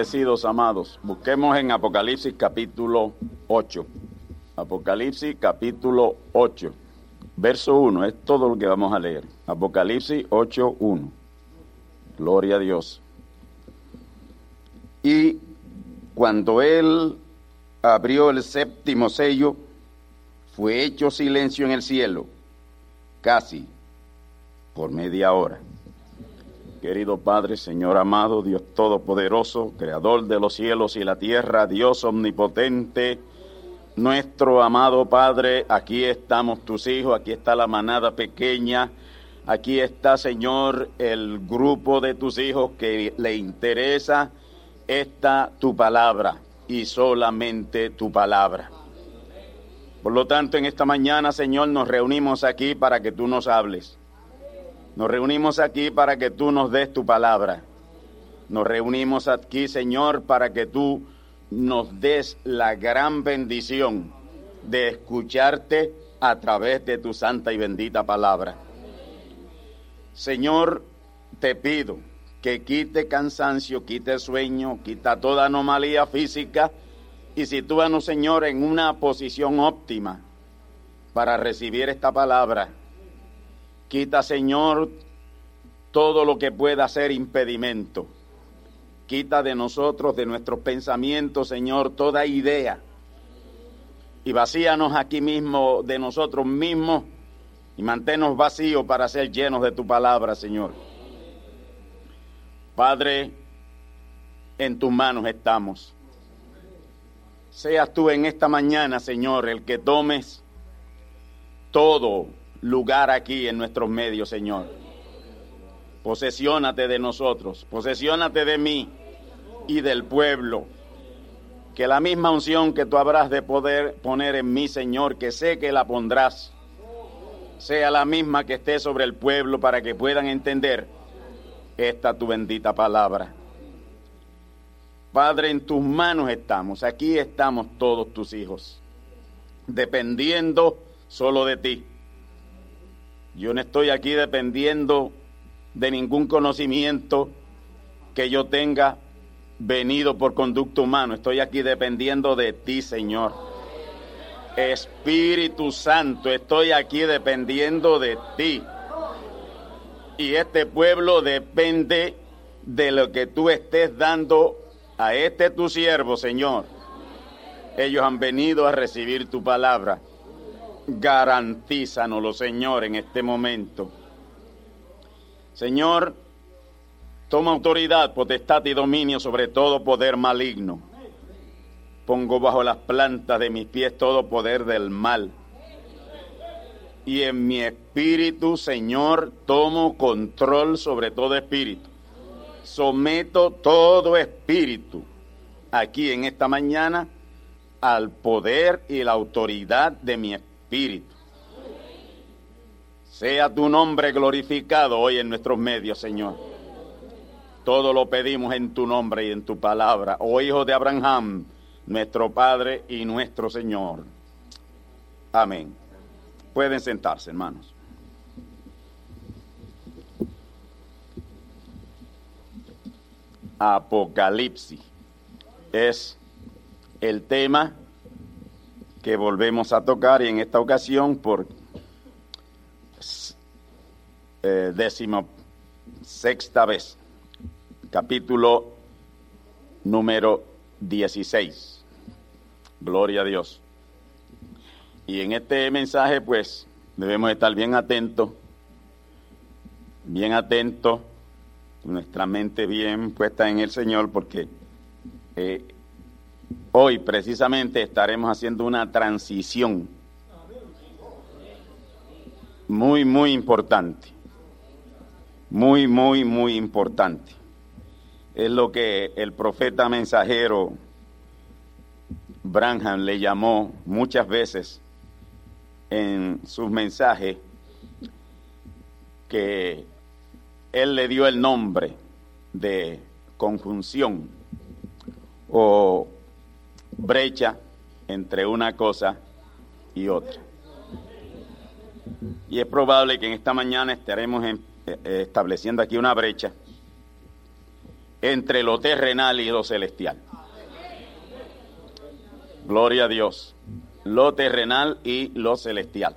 Bendecidos amados, busquemos en Apocalipsis capítulo 8. Apocalipsis capítulo 8, verso 1, es todo lo que vamos a leer. Apocalipsis 8, 1. Gloria a Dios. Y cuando él abrió el séptimo sello, fue hecho silencio en el cielo, casi por media hora. Querido Padre, Señor amado, Dios Todopoderoso, Creador de los cielos y la tierra, Dios Omnipotente, nuestro amado Padre, aquí estamos tus hijos, aquí está la manada pequeña, aquí está, Señor, el grupo de tus hijos que le interesa esta tu palabra y solamente tu palabra. Por lo tanto, en esta mañana, Señor, nos reunimos aquí para que tú nos hables. Nos reunimos aquí para que tú nos des tu palabra. Nos reunimos aquí, Señor, para que tú nos des la gran bendición de escucharte a través de tu santa y bendita palabra. Señor, te pido que quite cansancio, quite sueño, quita toda anomalía física y sitúanos, Señor, en una posición óptima para recibir esta palabra Quita, Señor, todo lo que pueda ser impedimento. Quita de nosotros, de nuestros pensamientos, Señor, toda idea. Y vacíanos aquí mismo de nosotros mismos y manténnos vacíos para ser llenos de tu palabra, Señor. Padre, en tus manos estamos. Seas tú en esta mañana, Señor, el que tomes todo lugar aquí en nuestros medios, Señor. Posesiónate de nosotros, posesiónate de mí y del pueblo. Que la misma unción que tú habrás de poder poner en mí, Señor, que sé que la pondrás, sea la misma que esté sobre el pueblo para que puedan entender esta tu bendita palabra. Padre, en tus manos estamos, aquí estamos todos tus hijos, dependiendo solo de ti. Yo no estoy aquí dependiendo de ningún conocimiento que yo tenga venido por conducto humano. Estoy aquí dependiendo de ti, Señor. Espíritu Santo, estoy aquí dependiendo de ti. Y este pueblo depende de lo que tú estés dando a este tu siervo, Señor. Ellos han venido a recibir tu palabra. Garantízanoslo, Señor, en este momento. Señor, toma autoridad, potestad y dominio sobre todo poder maligno. Pongo bajo las plantas de mis pies todo poder del mal. Y en mi espíritu, Señor, tomo control sobre todo espíritu. Someto todo espíritu aquí en esta mañana al poder y la autoridad de mi espíritu. Sea tu nombre glorificado hoy en nuestros medios, Señor. Todo lo pedimos en tu nombre y en tu palabra. Oh Hijo de Abraham, nuestro Padre y nuestro Señor. Amén. Pueden sentarse, hermanos. Apocalipsis es el tema que volvemos a tocar y en esta ocasión por eh, décimo sexta vez, capítulo número 16. Gloria a Dios. Y en este mensaje, pues, debemos estar bien atentos, bien atentos, nuestra mente bien puesta en el Señor, porque eh, hoy precisamente estaremos haciendo una transición muy, muy importante. Muy, muy, muy importante. Es lo que el profeta mensajero Branham le llamó muchas veces en sus mensajes que él le dio el nombre de conjunción o brecha entre una cosa y otra. Y es probable que en esta mañana estaremos eh, eh, estableciendo aquí una brecha entre lo terrenal y lo celestial. Gloria a Dios. Lo terrenal y lo celestial.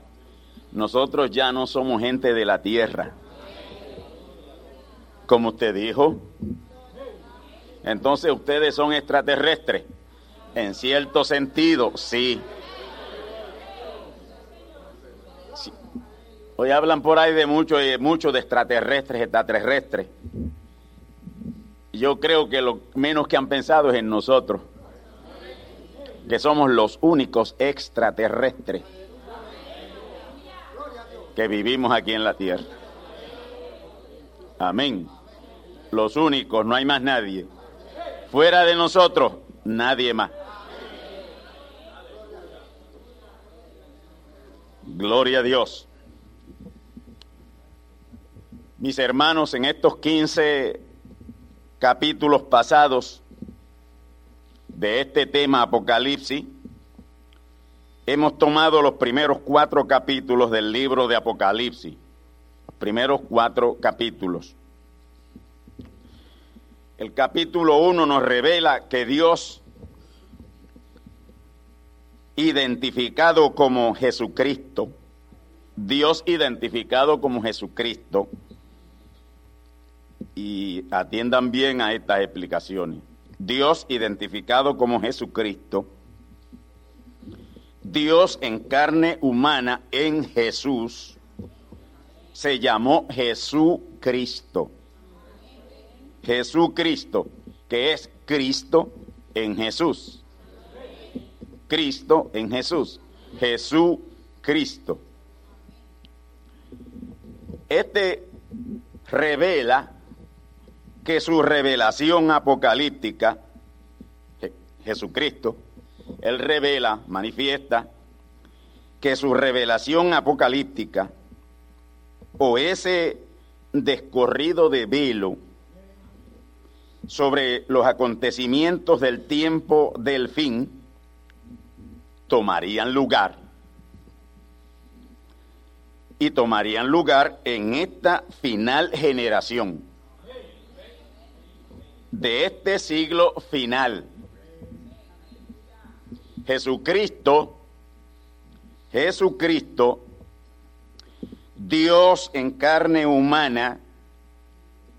Nosotros ya no somos gente de la tierra. Como usted dijo. Entonces ustedes son extraterrestres. En cierto sentido, sí. Hoy hablan por ahí de mucho, eh, mucho de extraterrestres, extraterrestres. Yo creo que lo menos que han pensado es en nosotros, que somos los únicos extraterrestres que vivimos aquí en la tierra. Amén. Los únicos, no hay más nadie. Fuera de nosotros, nadie más. Gloria a Dios. Mis hermanos, en estos 15 capítulos pasados de este tema Apocalipsis, hemos tomado los primeros cuatro capítulos del libro de Apocalipsis. Los primeros cuatro capítulos. El capítulo 1 nos revela que Dios, identificado como Jesucristo, Dios identificado como Jesucristo, y atiendan bien a estas explicaciones. Dios identificado como Jesucristo, Dios en carne humana en Jesús, se llamó Jesucristo. Jesucristo, que es Cristo en Jesús. Cristo en Jesús. Jesucristo. Este revela que su revelación apocalíptica, Jesucristo, Él revela, manifiesta, que su revelación apocalíptica o ese descorrido de velo sobre los acontecimientos del tiempo del fin tomarían lugar. Y tomarían lugar en esta final generación de este siglo final. Jesucristo, Jesucristo, Dios en carne humana,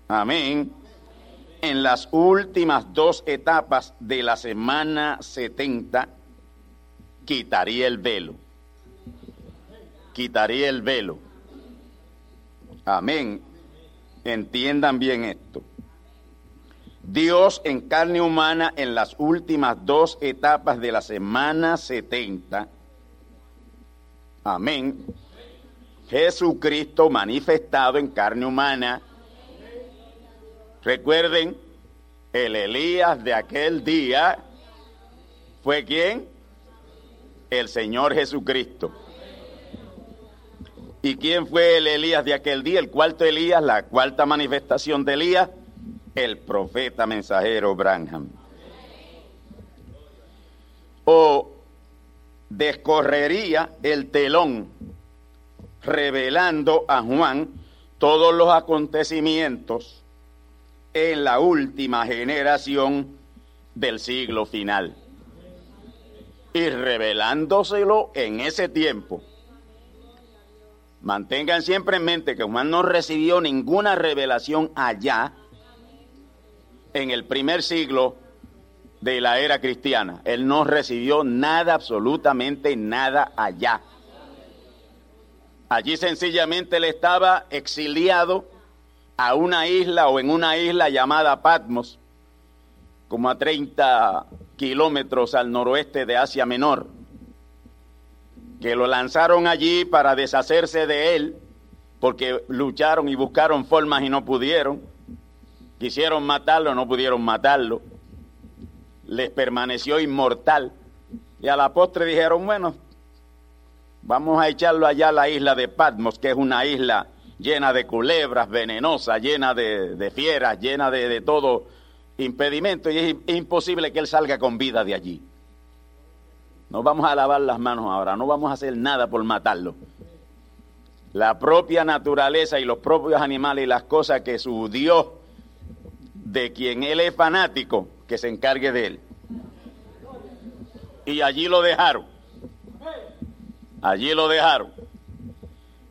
amén, en las últimas dos etapas de la semana 70, quitaría el velo. Quitaría el velo. Amén. Entiendan bien esto. Dios en carne humana en las últimas dos etapas de la semana 70. Amén. Jesucristo manifestado en carne humana. Recuerden, el Elías de aquel día fue quién? El Señor Jesucristo. ¿Y quién fue el Elías de aquel día? El cuarto Elías, la cuarta manifestación de Elías, el profeta mensajero Branham. O descorrería el telón revelando a Juan todos los acontecimientos en la última generación del siglo final. Y revelándoselo en ese tiempo. Mantengan siempre en mente que Juan no recibió ninguna revelación allá en el primer siglo de la era cristiana. Él no recibió nada, absolutamente nada allá. Allí sencillamente él estaba exiliado a una isla o en una isla llamada Patmos, como a 30 kilómetros al noroeste de Asia Menor, que lo lanzaron allí para deshacerse de él, porque lucharon y buscaron formas y no pudieron, quisieron matarlo, no pudieron matarlo les permaneció inmortal. Y a la postre dijeron, bueno, vamos a echarlo allá a la isla de Patmos, que es una isla llena de culebras, venenosa, llena de, fieras, llena de, todo impedimento, y es imposible que él salga con vida de allí. No vamos a lavar las manos ahora, no vamos a hacer nada por matarlo. La propia naturaleza y los propios animales y las cosas que su Dios, de quien él es fanático, que se encargue de él. Y allí lo dejaron. Allí lo dejaron.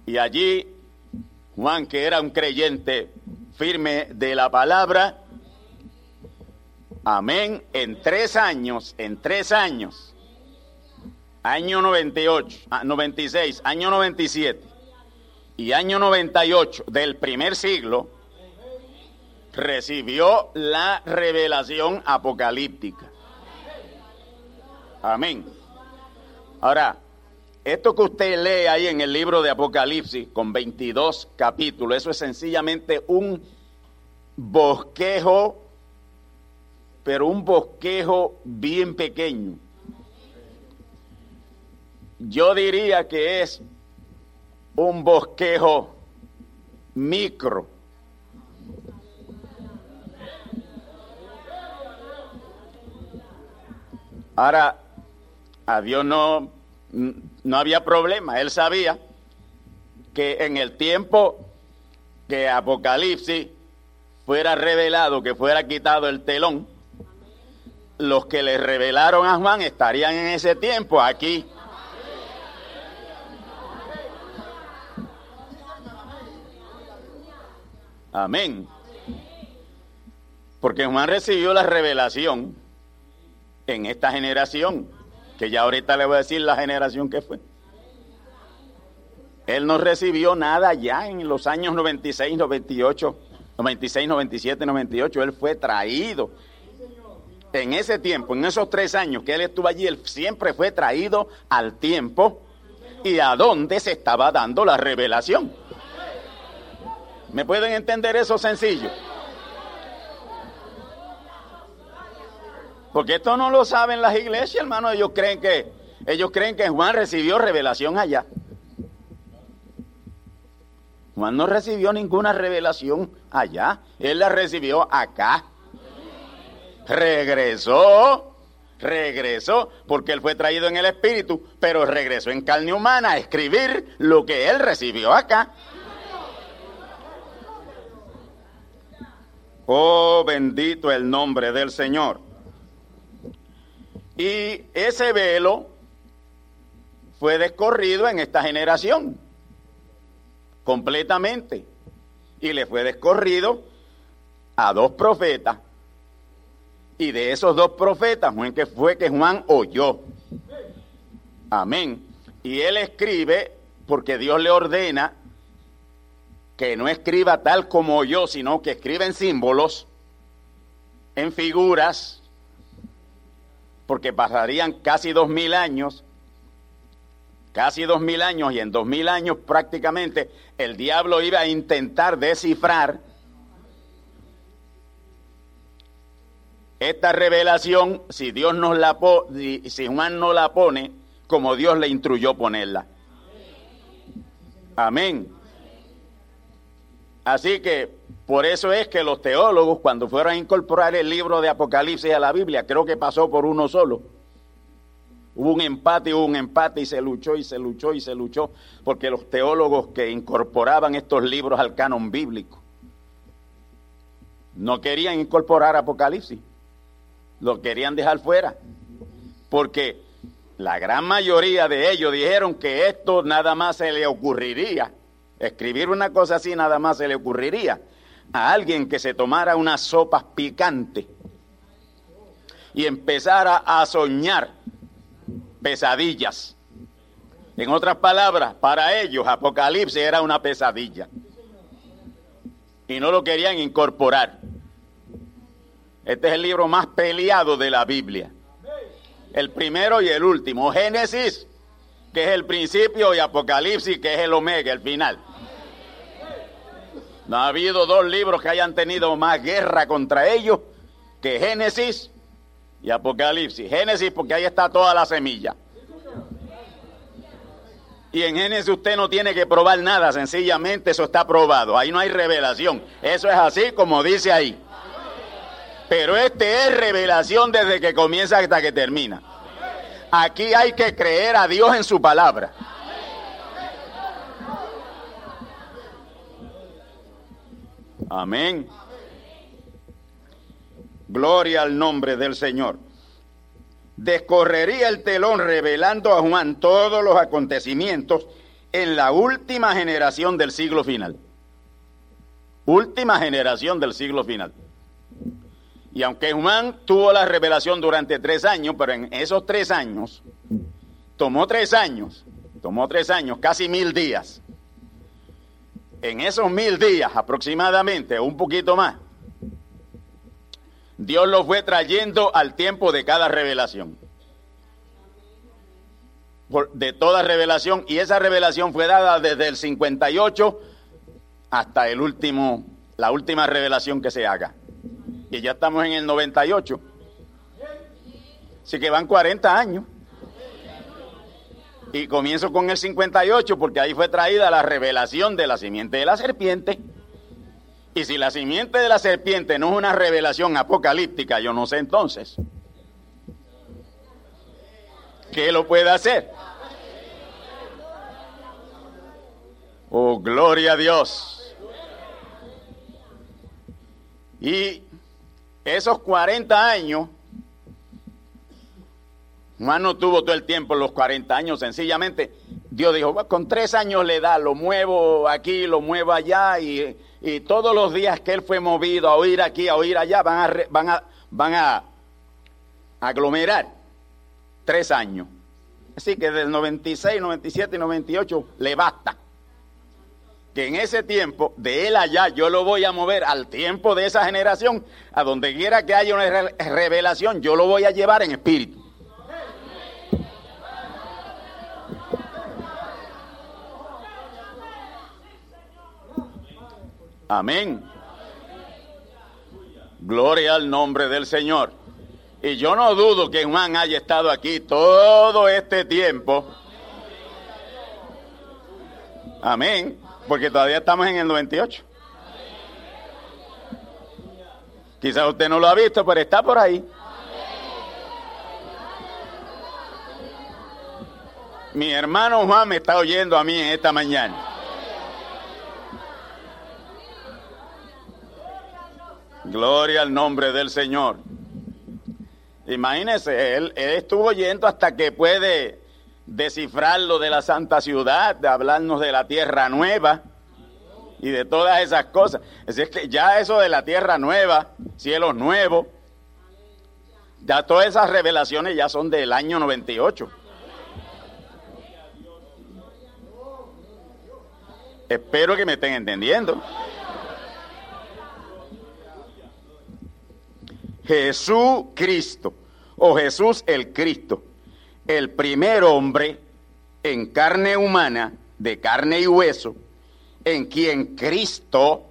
Y allí Juan, que era un creyente firme de la palabra, amén, en tres años, en tres años, año 98, 96, ah, año 97 y año 98 del primer siglo, recibió la revelación apocalíptica. Amén. Ahora, esto que usted lee ahí en el libro de Apocalipsis con 22 capítulos, eso es sencillamente un bosquejo, pero un bosquejo bien pequeño. Yo diría que es un bosquejo micro Ahora, a Dios no, no había problema, él sabía que en el tiempo que Apocalipsis fuera revelado, que fuera quitado el telón, los que le revelaron a Juan estarían en ese tiempo aquí. Amén. Porque Juan recibió la revelación en esta generación, que ya ahorita le voy a decir la generación que fue. Él no recibió nada ya en los años 96, 98, 96, 97, 98. Él fue traído. En ese tiempo, en esos tres años que él estuvo allí, él siempre fue traído al tiempo y a dónde se estaba dando la revelación. ¿Me pueden entender eso sencillo? Porque esto no lo saben las iglesias, hermano. Ellos creen que, ellos creen que Juan recibió revelación allá. Juan no recibió ninguna revelación allá. Él la recibió acá. Regresó, regresó, porque él fue traído en el espíritu, pero regresó en carne humana a escribir lo que él recibió acá. Oh, bendito el nombre del Señor. Y ese velo fue descorrido en esta generación, completamente. Y le fue descorrido a dos profetas. Y de esos dos profetas fue que fue que Juan oyó. Amén. Y él escribe porque Dios le ordena que no escriba tal como oyó, sino que escriba en símbolos, en figuras, porque pasarían casi dos mil años casi dos mil años, y en dos mil años prácticamente el diablo iba a intentar descifrar esta revelación si Dios nos la po si Juan no la pone como Dios le instruyó ponerla. Amén. Así que por eso es que los teólogos cuando fueron a incorporar el libro de Apocalipsis a la Biblia, creo que pasó por uno solo. Hubo un empate, hubo un empate y se luchó y se luchó y se luchó, porque los teólogos que incorporaban estos libros al canon bíblico no querían incorporar Apocalipsis, lo querían dejar fuera, porque la gran mayoría de ellos dijeron que esto nada más se le ocurriría, escribir una cosa así nada más se le ocurriría a alguien que se tomara unas sopas picantes y empezara a soñar pesadillas. En otras palabras, para ellos Apocalipsis era una pesadilla. Y no lo querían incorporar. Este es el libro más peleado de la Biblia. El primero y el último. Génesis, que es el principio, y Apocalipsis, que es el omega, el final. No ha habido dos libros que hayan tenido más guerra contra ellos que Génesis y Apocalipsis. Génesis porque ahí está toda la semilla. Y en Génesis usted no tiene que probar nada, sencillamente eso está probado. Ahí no hay revelación. Eso es así como dice ahí. Pero este es revelación desde que comienza hasta que termina. Aquí hay que creer a Dios en su palabra. Amén. Gloria al nombre del Señor. Descorrería el telón revelando a Juan todos los acontecimientos en la última generación del siglo final. Última generación del siglo final. Y aunque Juan tuvo la revelación durante tres años, pero en esos tres años, tomó tres años, tomó tres años, casi mil días. En esos mil días aproximadamente, un poquito más, Dios lo fue trayendo al tiempo de cada revelación. de toda revelación, y esa revelación fue dada desde el 58 hasta el último, la última revelación que se haga. Y ya estamos en el 98. Así que van 40 años. Y comienzo con el 58 porque ahí fue traída la revelación de la simiente de la serpiente. Y si la simiente de la serpiente no es una revelación apocalíptica, yo no sé entonces. ¿Qué lo puede hacer? Oh, gloria a Dios. Y esos 40 años, Juan no tuvo todo el tiempo los 40 años, sencillamente Dios dijo, con tres años le da, lo muevo aquí, lo muevo allá y y todos los días que él fue movido a oír aquí, a oír allá, van a, van a, van a aglomerar tres años. Así que del 96, 97 y 98 le basta. Que en ese tiempo, de él allá, yo lo voy a mover al tiempo de esa generación, a donde quiera que haya una revelación, yo lo voy a llevar en espíritu. Amén. Gloria al nombre del Señor. Y yo no dudo que Juan haya estado aquí todo este tiempo. Amén. Porque todavía estamos en el 98. Quizás usted no lo ha visto, pero está por ahí. Mi hermano Juan me está oyendo a mí en esta mañana. Gloria al nombre del Señor. Imagínese, él, estuvo yendo hasta que puede descifrar lo de la santa ciudad, de hablarnos de la tierra nueva y de todas esas cosas. Es que ya eso de la tierra nueva, cielos nuevos, ya todas esas revelaciones ya son del año 98. Espero que me estén entendiendo. Jesucristo o Jesús el Cristo, el primer hombre en carne humana, de carne y hueso, en quien Cristo,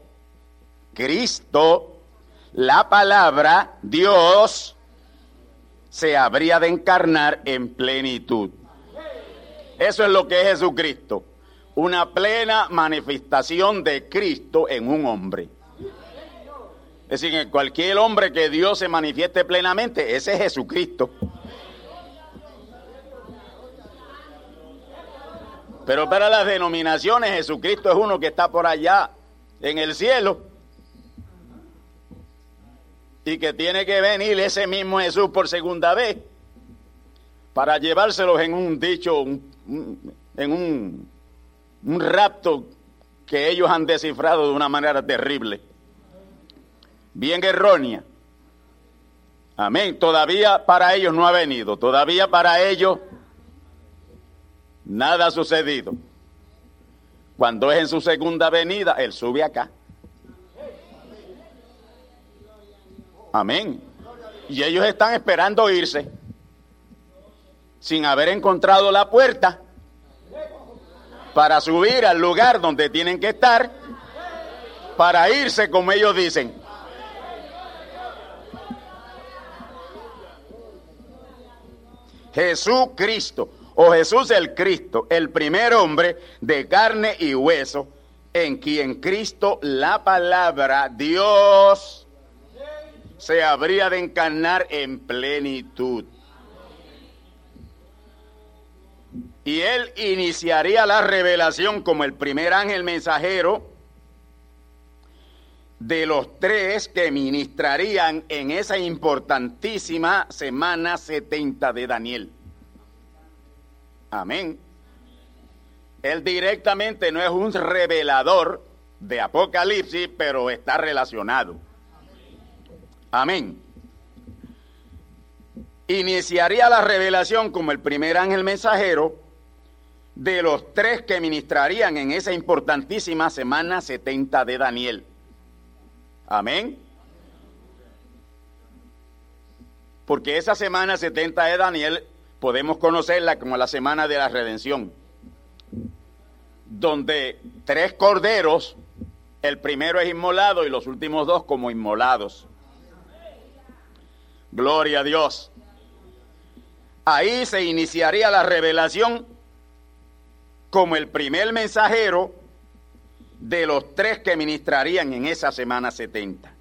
Cristo, la palabra, Dios, se habría de encarnar en plenitud. Eso es lo que es Jesucristo, una plena manifestación de Cristo en un hombre. Es decir, cualquier hombre que Dios se manifieste plenamente, ese es Jesucristo. Pero para las denominaciones, Jesucristo es uno que está por allá en el cielo y que tiene que venir ese mismo Jesús por segunda vez para llevárselos en un dicho, en un, un rapto que ellos han descifrado de una manera terrible, bien errónea. Amén. Todavía para ellos no ha venido, todavía para ellos nada ha sucedido. Cuando es en su segunda venida, Él sube acá. Amén. Y ellos están esperando irse sin haber encontrado la puerta para subir al lugar donde tienen que estar, para irse como ellos dicen. Jesucristo, o Jesús el Cristo, el primer hombre de carne y hueso, en quien Cristo, la palabra, Dios, se habría de encarnar en plenitud. Y él iniciaría la revelación como el primer ángel mensajero de los tres que ministrarían en esa importantísima semana 70 de Daniel. Amén. Él directamente no es un revelador de Apocalipsis, pero está relacionado. Amén. Iniciaría la revelación como el primer ángel mensajero de los tres que ministrarían en esa importantísima semana 70 de Daniel. Amén. Porque esa semana 70 de Daniel podemos conocerla como la semana de la redención, donde tres corderos, el primero es inmolado y los últimos dos como inmolados. Gloria a Dios. Ahí se iniciaría la revelación como el primer mensajero de los tres que ministrarían en esa semana 70.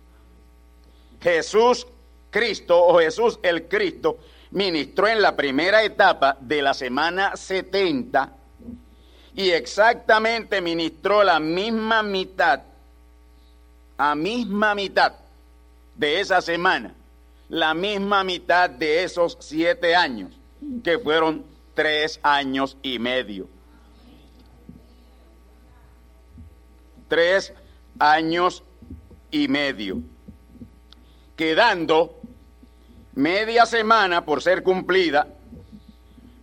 Jesús Cristo o Jesús el Cristo ministró en la primera etapa de la semana 70 y exactamente ministró la misma mitad, a misma mitad de esa semana, la misma mitad de esos siete años, que fueron tres años y medio. tres años y medio, quedando media semana por ser cumplida,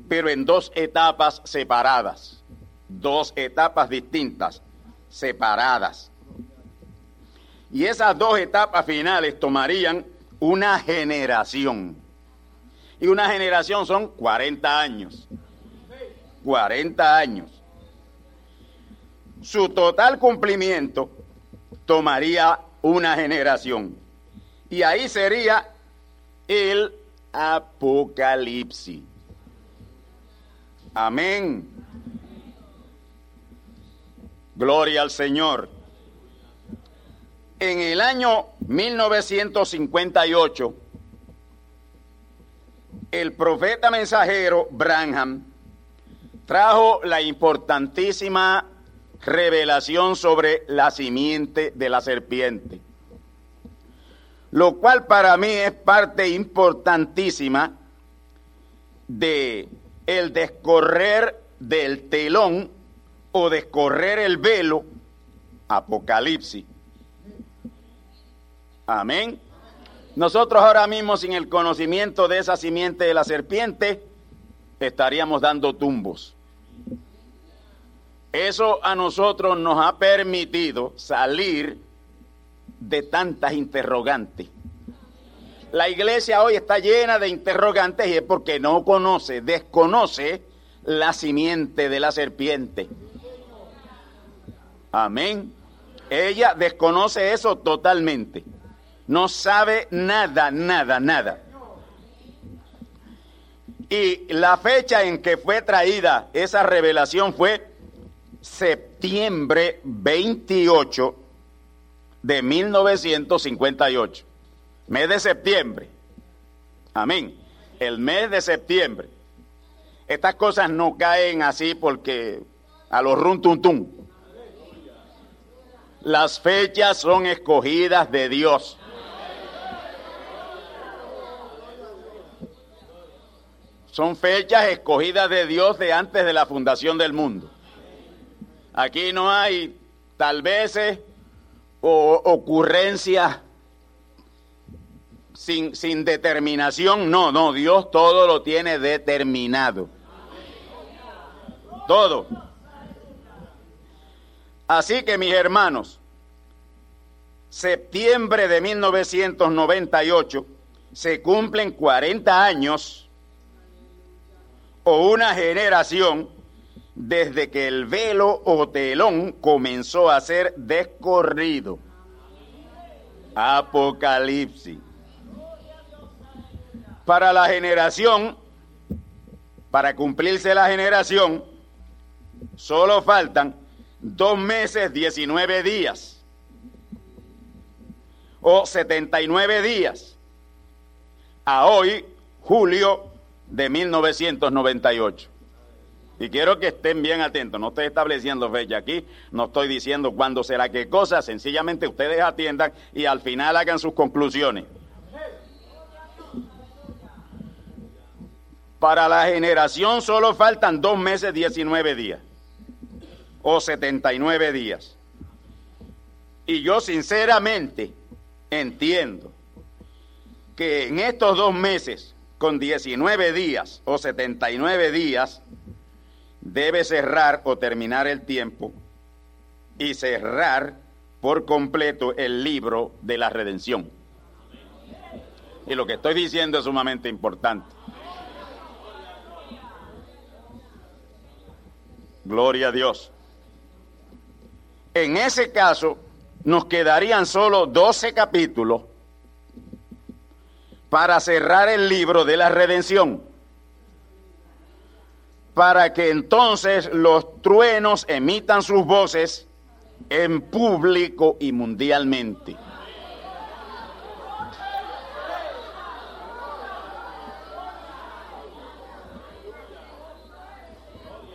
pero en dos etapas separadas, dos etapas distintas, separadas. Y esas dos etapas finales tomarían una generación. Y una generación son 40 años. 40 años su total cumplimiento tomaría una generación. Y ahí sería el Apocalipsis. Amén. Gloria al Señor. En el año 1958, el profeta mensajero Branham trajo la importantísima revelación sobre la simiente de la serpiente. Lo cual para mí es parte importantísima de el descorrer del telón o descorrer el velo Apocalipsis. Amén. Nosotros ahora mismo sin el conocimiento de esa simiente de la serpiente estaríamos dando tumbos. Eso a nosotros nos ha permitido salir de tantas interrogantes. La iglesia hoy está llena de interrogantes y es porque no conoce, desconoce la simiente de la serpiente. Amén. Ella desconoce eso totalmente. No sabe nada, nada, nada. Y la fecha en que fue traída esa revelación fue septiembre 28 de 1958. Mes de septiembre. Amén. El mes de septiembre. Estas cosas no caen así porque a los run Las fechas son escogidas de Dios. Son fechas escogidas de Dios de antes de la fundación del mundo. Aquí no hay tal vez o ocurrencias sin, sin determinación. No, no, Dios todo lo tiene determinado. Todo. Así que mis hermanos, septiembre de 1998 se cumplen 40 años o una generación desde que el velo o telón comenzó a ser descorrido. Apocalipsis. Para la generación, para cumplirse la generación, solo faltan dos meses, 19 días o 79 días. A hoy, julio de 1998. Y quiero que estén bien atentos, no estoy estableciendo fecha aquí, no estoy diciendo cuándo será qué cosa, sencillamente ustedes atiendan y al final hagan sus conclusiones. Para la generación solo faltan dos meses, 19 días o 79 días. Y yo sinceramente entiendo que en estos dos meses con 19 días o 79 días, debe cerrar o terminar el tiempo y cerrar por completo el libro de la redención. Y lo que estoy diciendo es sumamente importante. Gloria a Dios. En ese caso, nos quedarían solo 12 capítulos para cerrar el libro de la redención, para que entonces los truenos emitan sus voces en público y mundialmente.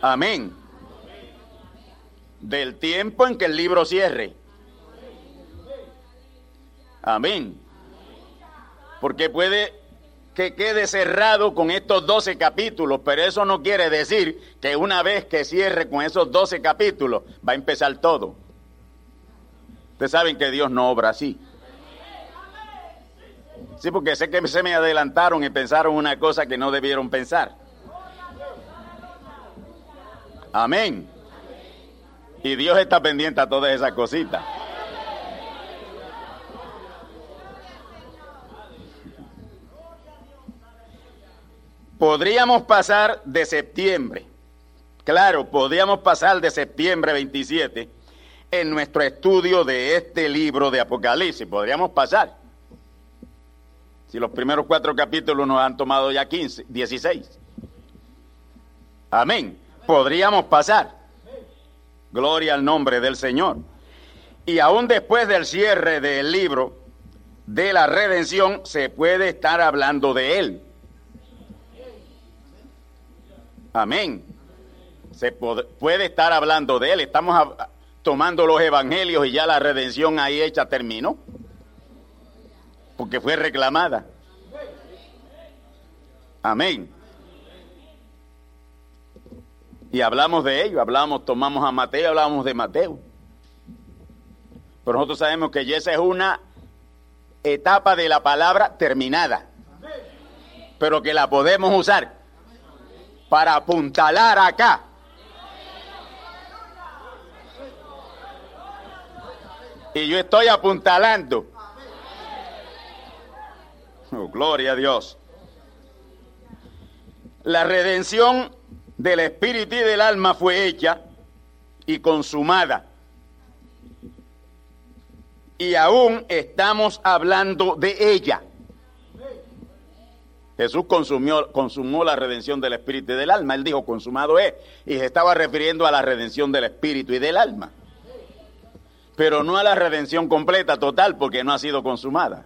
Amén. Del tiempo en que el libro cierre. Amén porque puede que quede cerrado con estos 12 capítulos, pero eso no quiere decir que una vez que cierre con esos 12 capítulos va a empezar todo. Ustedes saben que Dios no obra así. Sí, porque sé que se me adelantaron y pensaron una cosa que no debieron pensar. Amén. Y Dios está pendiente a todas esas cositas. Podríamos pasar de septiembre, claro, podríamos pasar de septiembre 27 en nuestro estudio de este libro de Apocalipsis, podríamos pasar. Si los primeros cuatro capítulos nos han tomado ya 15, 16. Amén. Podríamos pasar. Gloria al nombre del Señor. Y aún después del cierre del libro de la redención, se puede estar hablando de él. Amén. Se puede, estar hablando de él. Estamos tomando los evangelios y ya la redención ahí hecha terminó. Porque fue reclamada. Amén. Y hablamos de ello, hablamos, tomamos a Mateo, hablamos de Mateo. Pero nosotros sabemos que esa es una etapa de la palabra terminada. Pero que la podemos usar para apuntalar acá. Y yo estoy apuntalando. Oh, gloria a Dios. La redención del espíritu y del alma fue hecha y consumada. Y aún estamos hablando de ella. Jesús consumió, consumó la redención del espíritu y del alma. Él dijo, consumado es. Y se estaba refiriendo a la redención del espíritu y del alma. Pero no a la redención completa, total, porque no ha sido consumada.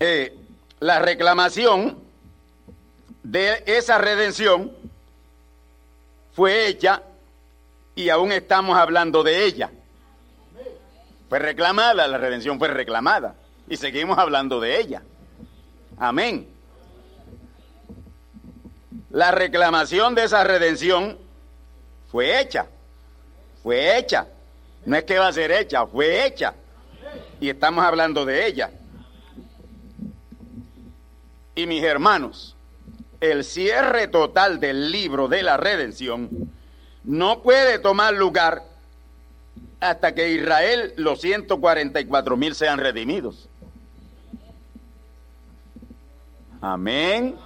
Eh, la reclamación de esa redención fue hecha y aún estamos hablando de ella. Fue reclamada, la redención fue reclamada y seguimos hablando de ella. Amén. La reclamación de esa redención fue hecha, fue hecha. No es que va a ser hecha, fue hecha. Y estamos hablando de ella. Y mis hermanos, el cierre total del libro de la redención no puede tomar lugar hasta que Israel, los 144 mil, sean redimidos. Amén.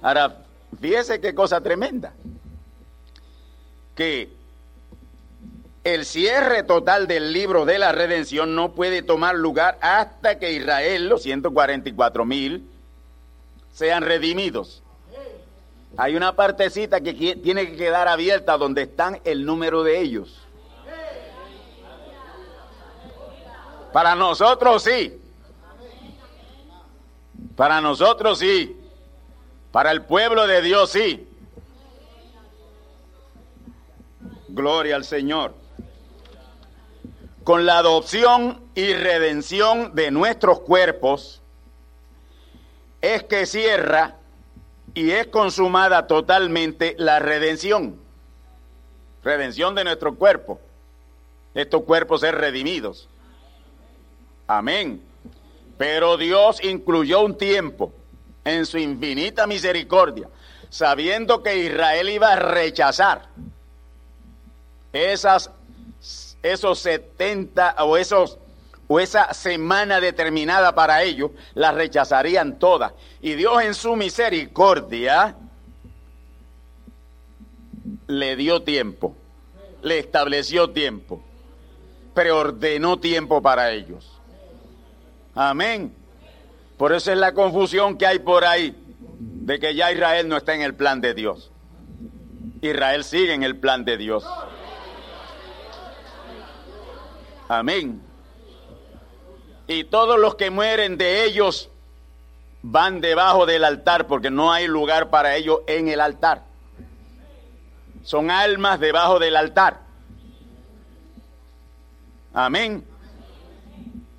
Ahora, fíjese qué cosa tremenda. Que el cierre total del libro de la redención no puede tomar lugar hasta que Israel, los 144 mil, sean redimidos. Hay una partecita que tiene que quedar abierta donde están el número de ellos. Para nosotros sí. Para nosotros sí. Para el pueblo de Dios sí. Gloria al Señor. Con la adopción y redención de nuestros cuerpos es que cierra y es consumada totalmente la redención. Redención de nuestro cuerpo. Estos cuerpos ser redimidos. Amén. Pero Dios incluyó un tiempo en su infinita misericordia, sabiendo que Israel iba a rechazar esas, esos 70 o esos o esa semana determinada para ellos, las rechazarían todas. Y Dios en su misericordia le dio tiempo, le estableció tiempo, preordenó tiempo para ellos. Amén. Por eso es la confusión que hay por ahí de que ya Israel no está en el plan de Dios. Israel sigue en el plan de Dios. Amén. Y todos los que mueren de ellos van debajo del altar porque no hay lugar para ellos en el altar. Son almas debajo del altar. Amén.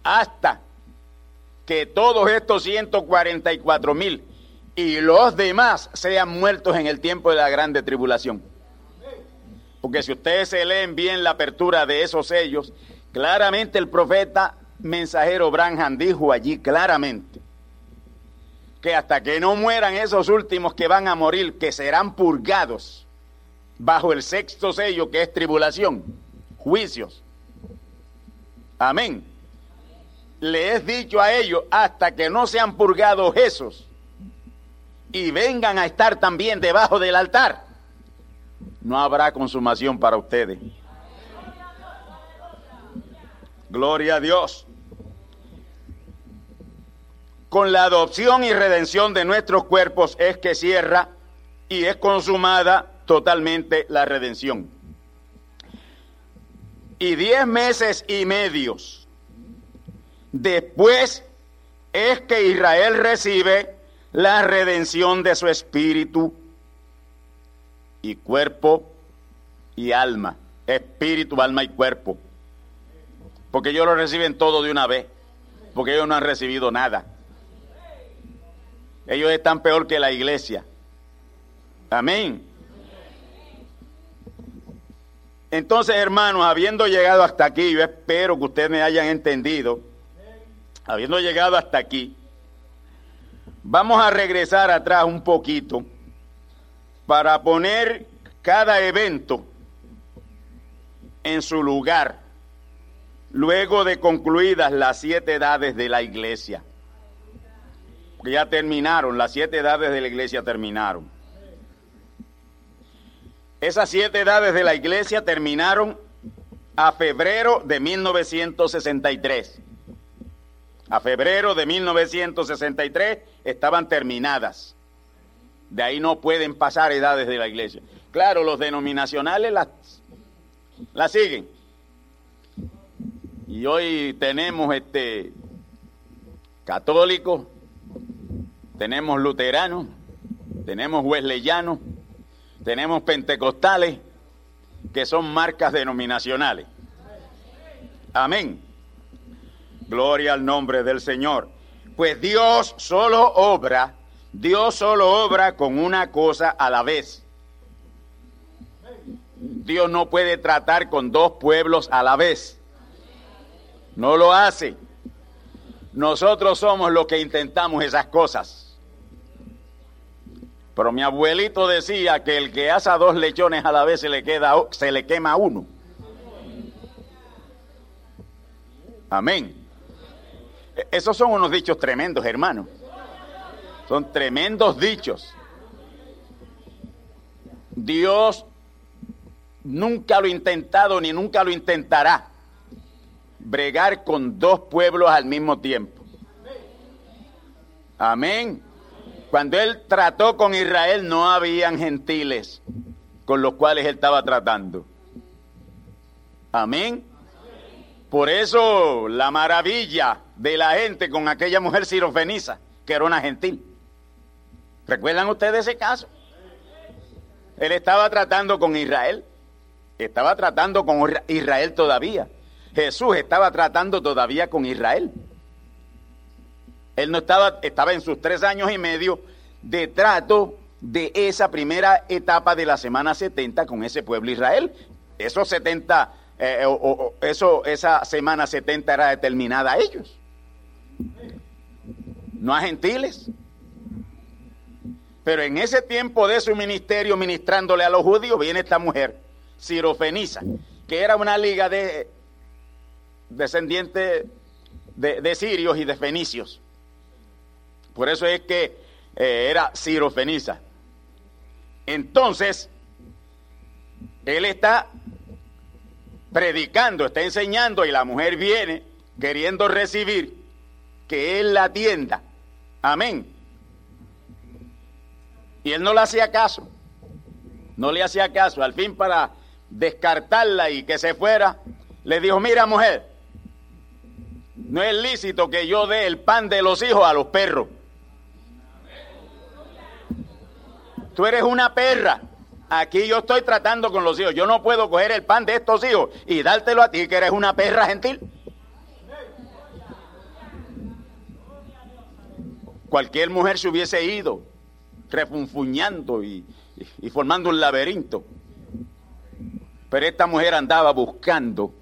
Hasta que todos estos 144 mil y los demás sean muertos en el tiempo de la grande tribulación. Porque si ustedes se leen bien la apertura de esos sellos, claramente el profeta mensajero Branham dijo allí claramente que hasta que no mueran esos últimos que van a morir, que serán purgados bajo el sexto sello que es tribulación, juicios. Amén le es dicho a ellos, hasta que no sean purgados esos y vengan a estar también debajo del altar, no habrá consumación para ustedes. Gloria a Dios. Con la adopción y redención de nuestros cuerpos es que cierra y es consumada totalmente la redención. Y diez meses y medios Después es que Israel recibe la redención de su espíritu y cuerpo y alma. Espíritu, alma y cuerpo. Porque ellos lo reciben todo de una vez. Porque ellos no han recibido nada. Ellos están peor que la iglesia. Amén. Entonces, hermanos, habiendo llegado hasta aquí, yo espero que ustedes me hayan entendido habiendo llegado hasta aquí, vamos a regresar atrás un poquito para poner cada evento en su lugar, luego de concluidas las siete edades de la iglesia. ya terminaron, las siete edades de la iglesia terminaron. Esas siete edades de la iglesia terminaron a febrero de 1963. A febrero de 1963 estaban terminadas. De ahí no pueden pasar edades de la iglesia. Claro, los denominacionales las, las siguen. Y hoy tenemos este católicos, tenemos luteranos, tenemos wesleyanos, tenemos pentecostales, que son marcas denominacionales. Amén. Gloria al nombre del Señor. Pues Dios solo obra, Dios solo obra con una cosa a la vez. Dios no puede tratar con dos pueblos a la vez. No lo hace. Nosotros somos los que intentamos esas cosas. Pero mi abuelito decía que el que asa dos lechones a la vez se le, queda, se le quema uno. Amén. Esos son unos dichos tremendos, hermano. Son tremendos dichos. Dios nunca lo ha intentado ni nunca lo intentará bregar con dos pueblos al mismo tiempo. Amén. Cuando él trató con Israel no habían gentiles con los cuales él estaba tratando. Amén. Por eso la maravilla de la gente con aquella mujer sirofenisa, que era una gentil. ¿Recuerdan ustedes ese caso? Él estaba tratando con Israel. Estaba tratando con Israel todavía. Jesús estaba tratando todavía con Israel. Él no estaba, estaba en sus tres años y medio de trato de esa primera etapa de la semana 70 con ese pueblo Israel. Esos 70, eh, o, eso, esa semana 70 era determinada a ellos, no a gentiles. Pero en ese tiempo de su ministerio ministrándole a los judíos, viene esta mujer, Cirofenisa, que era una liga de descendientes de, sirios y de fenicios. Por eso es que eh, era Ciro Feniza. Entonces, él está predicando, está enseñando y la mujer viene queriendo recibir que él la atienda. Amén. Y él no le hacía caso. No le hacía caso. Al fin para descartarla y que se fuera, le dijo, mira mujer, no es lícito que yo dé el pan de los hijos a los perros. Tú eres una perra. Aquí yo estoy tratando con los hijos. Yo no puedo coger el pan de estos hijos y dártelo a ti, que eres una perra gentil. Cualquier mujer se hubiese ido refunfuñando y, formando un laberinto. Pero esta mujer andaba buscando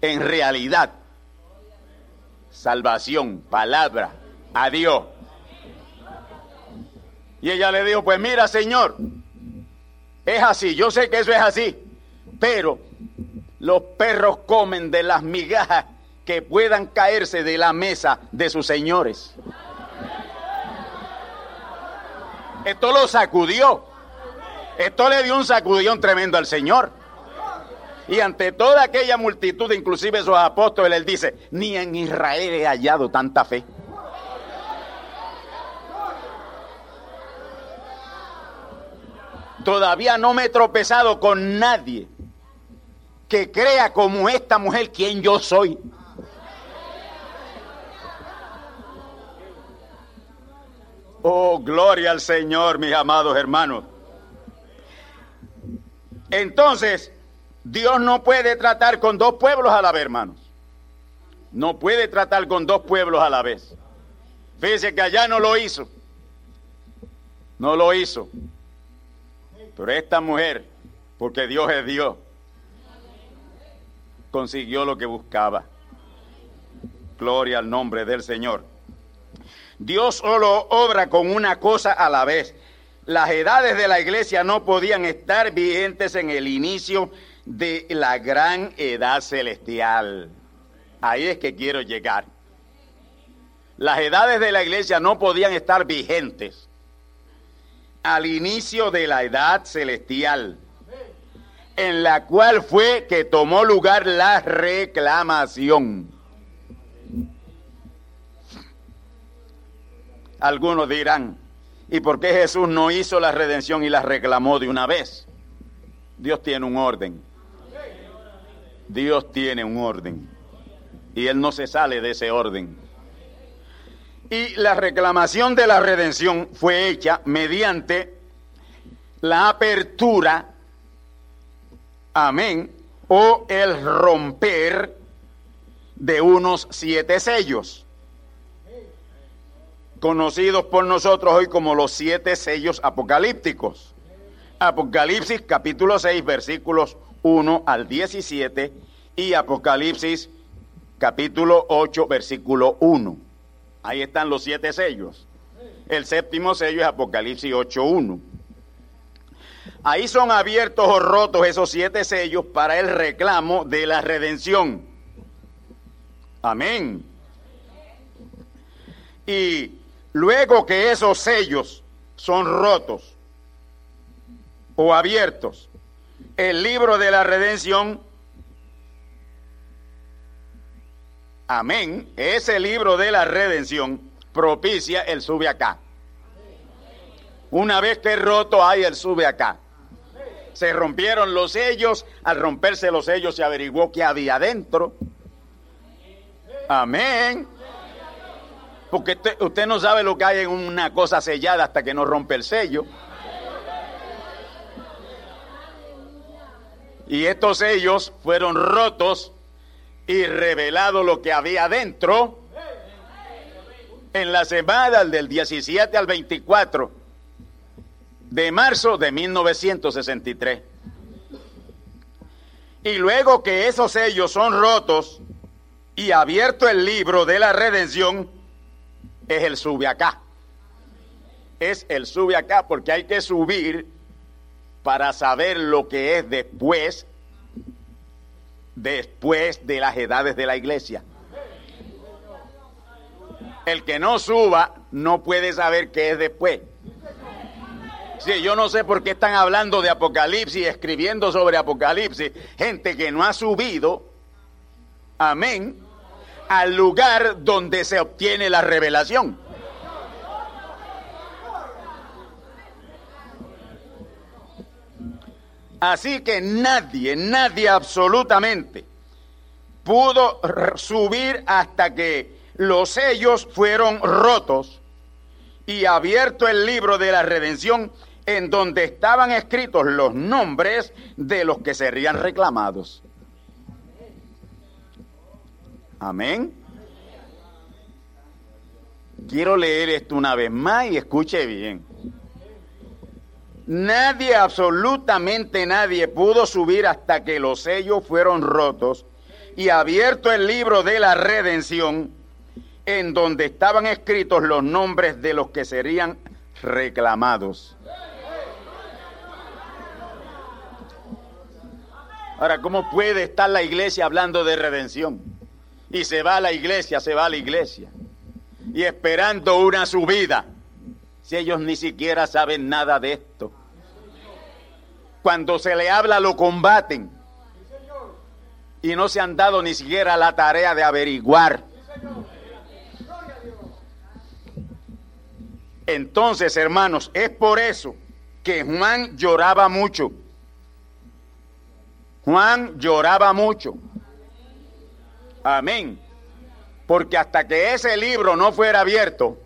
en realidad salvación, palabra, a Dios. Y ella le dijo, pues mira, Señor, es así, yo sé que eso es así, pero los perros comen de las migajas que puedan caerse de la mesa de sus señores. Esto lo sacudió. Esto le dio un sacudión tremendo al Señor. Y ante toda aquella multitud, inclusive esos apóstoles, él dice, ni en Israel he hallado tanta fe. Todavía no me he tropezado con nadie que crea como esta mujer quien yo soy. Oh, gloria al Señor, mis amados hermanos. Entonces, Dios no puede tratar con dos pueblos a la vez, hermanos. No puede tratar con dos pueblos a la vez. Fíjese que allá no lo hizo. No lo hizo. Pero esta mujer, porque Dios es Dios, consiguió lo que buscaba. Gloria al nombre del Señor. Dios solo obra con una cosa a la vez. Las edades de la iglesia no podían estar vigentes en el inicio de la gran edad celestial. Ahí es que quiero llegar. las edades de la iglesia no podían estar vigentes al inicio de la edad celestial, en la cual fue que tomó lugar la reclamación. Algunos dirán, ¿y por qué Jesús no hizo la redención y la reclamó de una vez? Dios tiene un orden. Dios tiene un orden. Y Él no se sale de ese orden. Y la reclamación de la redención fue hecha mediante la apertura, amén, o el romper de unos siete sellos, conocidos por nosotros hoy como los siete sellos apocalípticos. Apocalipsis capítulo 6 versículos 1 al 17 y Apocalipsis capítulo 8 versículo 1. Ahí están los siete sellos. El séptimo sello es Apocalipsis 8.1. Ahí son abiertos o rotos esos siete sellos para el reclamo de la redención. Amén. Y luego que esos sellos son rotos o abiertos, el libro de la redención, amén, ese libro de la redención propicia el sube acá. Una vez que es roto, hay el sube acá. Se rompieron los sellos, al romperse los sellos se averiguó qué había adentro. Amén. Porque usted, usted, no sabe lo que hay en una cosa sellada hasta que no rompe el sello. Y estos sellos fueron rotos y revelado lo que había adentro en la semana del 17 al 24 de marzo de 1963. Y luego que esos sellos son rotos y abierto el libro de la redención, es el sube acá. Es el sube acá porque hay que subir para saber lo que es después, después de las edades de la iglesia. El que no suba no puede saber qué es después. Sí, yo no sé por qué están hablando de Apocalipsis, escribiendo sobre Apocalipsis, gente que no ha subido, amén, al lugar donde se obtiene la revelación. Así que nadie, nadie absolutamente pudo subir hasta que los sellos fueron rotos y abierto el libro de la redención en donde estaban escritos los nombres de los que serían reclamados. Amén. Quiero leer esto una vez más y escuche bien. Nadie, absolutamente nadie, pudo subir hasta que los sellos fueron rotos y abierto el libro de la redención en donde estaban escritos los nombres de los que serían reclamados. Ahora, ¿cómo puede estar la iglesia hablando de redención? Y se va a la iglesia, se va a la iglesia. Y esperando una subida. Si ellos ni siquiera saben nada de esto. Cuando se le habla lo combaten. Y no se han dado ni siquiera la tarea de averiguar. Entonces, hermanos, es por eso que Juan lloraba mucho. Juan lloraba mucho. Amén. Porque hasta que ese libro no fuera abierto,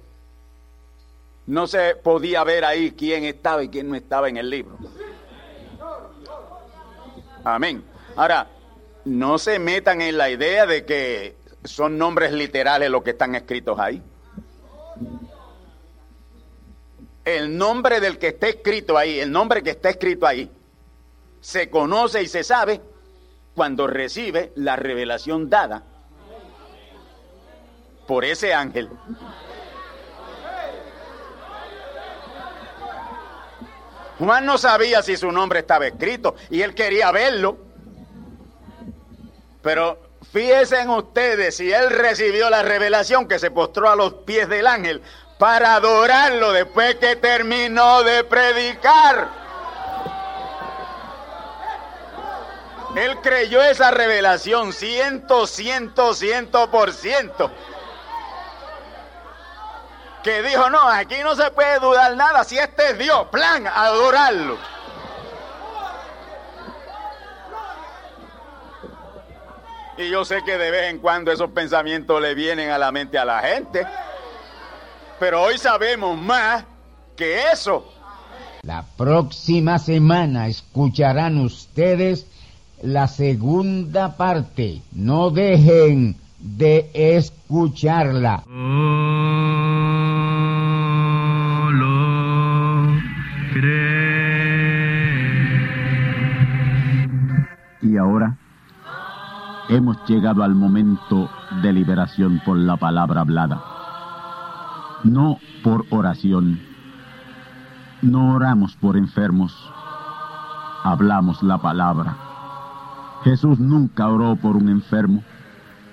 no se podía ver ahí quién estaba y quién no estaba en el libro. Amén. Ahora, no se metan en la idea de que son nombres literales los que están escritos ahí. El nombre del que está escrito ahí, el nombre que está escrito ahí, se conoce y se sabe cuando recibe la revelación dada por ese ángel. Juan no sabía si su nombre estaba escrito y él quería verlo. Pero fíjense en ustedes si él recibió la revelación que se postró a los pies del ángel para adorarlo después que terminó de predicar. Él creyó esa revelación ciento, ciento, ciento por ciento. Que dijo, no, aquí no se puede dudar nada, si este es Dios, plan, adorarlo. Y yo sé que de vez en cuando esos pensamientos le vienen a la mente a la gente. Pero hoy sabemos más que eso. La próxima semana escucharán ustedes la segunda parte. No dejen de escucharla. Y ahora hemos llegado al momento de liberación por la palabra hablada. No por oración. No oramos por enfermos. Hablamos la palabra. Jesús nunca oró por un enfermo.